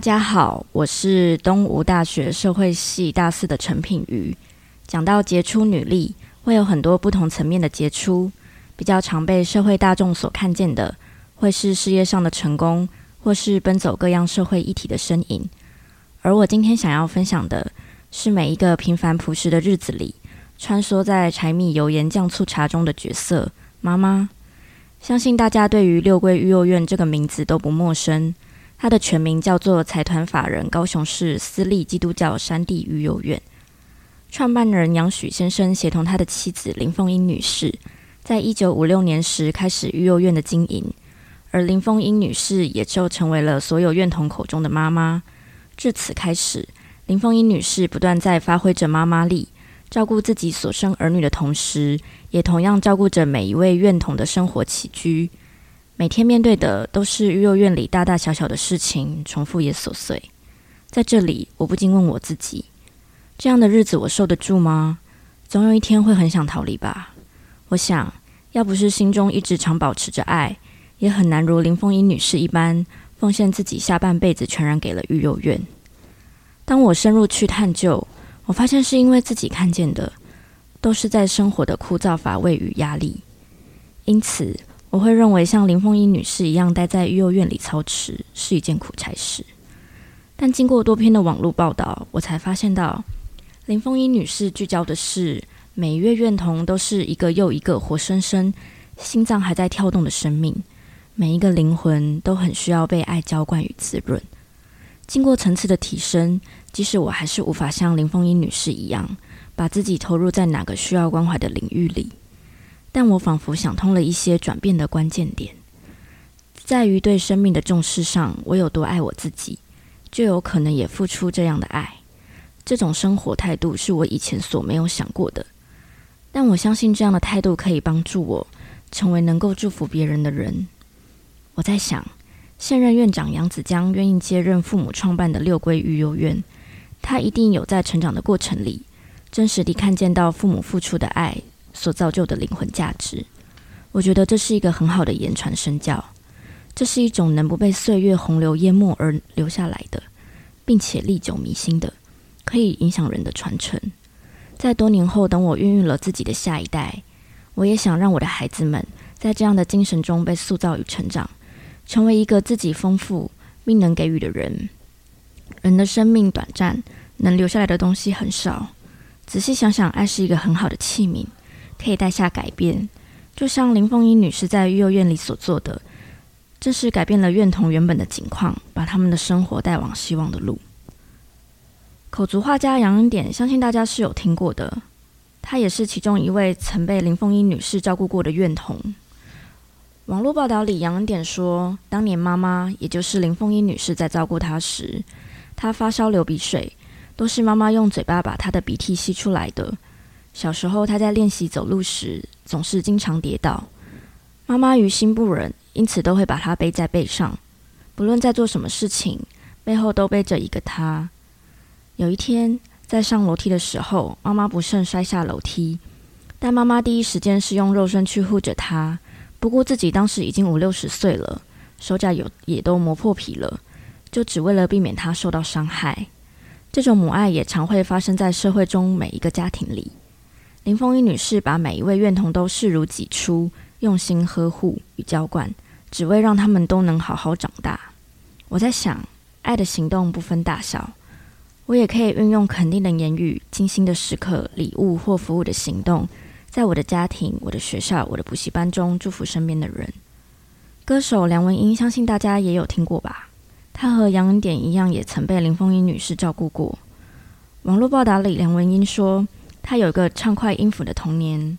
大家好，我是东吴大学社会系大四的陈品瑜。讲到杰出女力，会有很多不同层面的杰出，比较常被社会大众所看见的，会是事业上的成功，或是奔走各样社会议题的身影。而我今天想要分享的，是每一个平凡朴实的日子里，穿梭在柴米油盐酱醋茶中的角色——妈妈。相信大家对于六龟育幼院这个名字都不陌生。它的全名叫做财团法人高雄市私立基督教山地育幼院。创办人杨许先生协同他的妻子林凤英女士，在一九五六年时开始育幼院的经营，而林凤英女士也就成为了所有院童口中的妈妈。至此开始，林凤英女士不断在发挥着妈妈力，照顾自己所生儿女的同时，也同样照顾着每一位院童的生活起居。每天面对的都是育幼院里大大小小的事情，重复也琐碎。在这里，我不禁问我自己：这样的日子我受得住吗？总有一天会很想逃离吧。我想要不是心中一直常保持着爱，也很难如林凤英女士一般奉献自己下半辈子全然给了育幼院。当我深入去探究，我发现是因为自己看见的都是在生活的枯燥乏味与压力，因此。我会认为像林凤英女士一样待在育幼院里操持是一件苦差事，但经过多篇的网络报道，我才发现到林凤英女士聚焦的是每月院童都是一个又一个活生生、心脏还在跳动的生命，每一个灵魂都很需要被爱浇灌与滋润。经过层次的提升，即使我还是无法像林凤英女士一样，把自己投入在哪个需要关怀的领域里。但我仿佛想通了一些转变的关键点，在于对生命的重视上，我有多爱我自己，就有可能也付出这样的爱。这种生活态度是我以前所没有想过的，但我相信这样的态度可以帮助我成为能够祝福别人的人。我在想，现任院长杨子江愿意接任父母创办的六龟育幼院，他一定有在成长的过程里，真实地看见到父母付出的爱。所造就的灵魂价值，我觉得这是一个很好的言传身教。这是一种能不被岁月洪流淹没而留下来的，并且历久弥新的，可以影响人的传承。在多年后，等我孕育了自己的下一代，我也想让我的孩子们在这样的精神中被塑造与成长，成为一个自己丰富并能给予的人。人的生命短暂，能留下来的东西很少。仔细想想，爱是一个很好的器皿。可以带下改变，就像林凤英女士在育幼院里所做的，这是改变了院童原本的境况，把他们的生活带往希望的路。口足画家杨恩典，相信大家是有听过的，他也是其中一位曾被林凤英女士照顾过的院童。网络报道里，杨恩典说，当年妈妈，也就是林凤英女士在照顾他时，他发烧流鼻水，都是妈妈用嘴巴把他的鼻涕吸出来的。小时候，他在练习走路时总是经常跌倒，妈妈于心不忍，因此都会把他背在背上。不论在做什么事情，背后都背着一个他。有一天，在上楼梯的时候，妈妈不慎摔下楼梯，但妈妈第一时间是用肉身去护着他。不顾自己当时已经五六十岁了，手脚有也都磨破皮了，就只为了避免他受到伤害。这种母爱也常会发生在社会中每一个家庭里。林凤英女士把每一位院童都视如己出，用心呵护与浇灌，只为让他们都能好好长大。我在想，爱的行动不分大小，我也可以运用肯定的言语、精心的时刻、礼物或服务的行动，在我的家庭、我的学校、我的补习班中祝福身边的人。歌手梁文音，相信大家也有听过吧？她和杨恩典一样，也曾被林凤英女士照顾过。网络报道里，梁文音说。他有一个畅快音符的童年，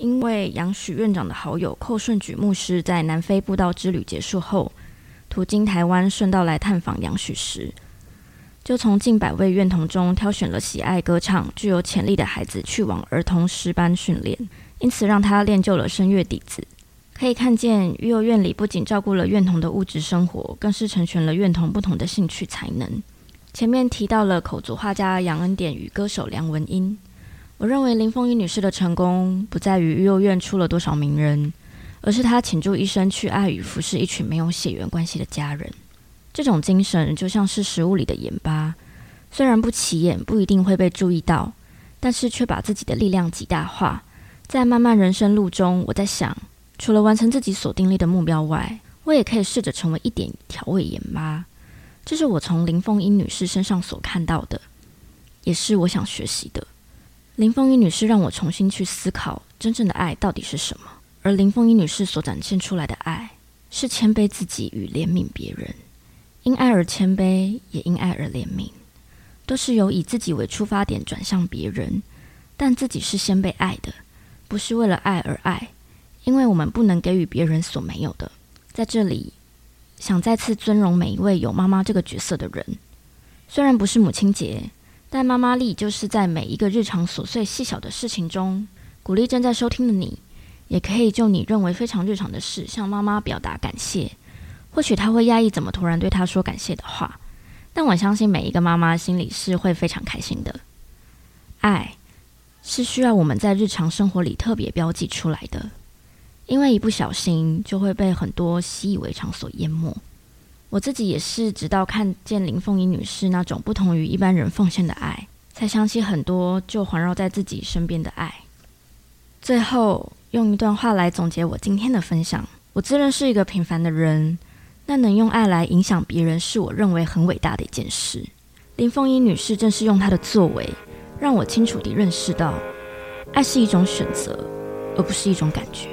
因为杨许院长的好友寇顺举牧师在南非布道之旅结束后，途经台湾，顺道来探访杨许时，就从近百位院童中挑选了喜爱歌唱、具有潜力的孩子去往儿童诗班训练，因此让他练就了声乐底子。可以看见，育幼院里不仅照顾了院童的物质生活，更是成全了院童不同的兴趣才能。前面提到了口足画家杨恩典与歌手梁文音。我认为林凤英女士的成功不在于育幼院出了多少名人，而是她倾注一生去爱与服侍一群没有血缘关系的家人。这种精神就像是食物里的盐巴，虽然不起眼，不一定会被注意到，但是却把自己的力量极大化。在漫漫人生路中，我在想，除了完成自己所定立的目标外，我也可以试着成为一点调味盐巴。这是我从林凤英女士身上所看到的，也是我想学习的。林凤英女士让我重新去思考，真正的爱到底是什么。而林凤英女士所展现出来的爱，是谦卑自己与怜悯别人。因爱而谦卑，也因爱而怜悯，都是由以自己为出发点转向别人，但自己是先被爱的，不是为了爱而爱，因为我们不能给予别人所没有的。在这里，想再次尊荣每一位有妈妈这个角色的人。虽然不是母亲节，但妈妈力就是在每一个日常琐碎细小的事情中，鼓励正在收听的你，也可以就你认为非常日常的事，向妈妈表达感谢。或许她会压抑怎么突然对她说感谢的话，但我相信每一个妈妈心里是会非常开心的。爱是需要我们在日常生活里特别标记出来的，因为一不小心就会被很多习以为常所淹没。我自己也是，直到看见林凤仪女士那种不同于一般人奉献的爱，才想起很多就环绕在自己身边的爱。最后用一段话来总结我今天的分享：我自认是一个平凡的人。但能用爱来影响别人，是我认为很伟大的一件事。林凤英女士正是用她的作为，让我清楚地认识到，爱是一种选择，而不是一种感觉。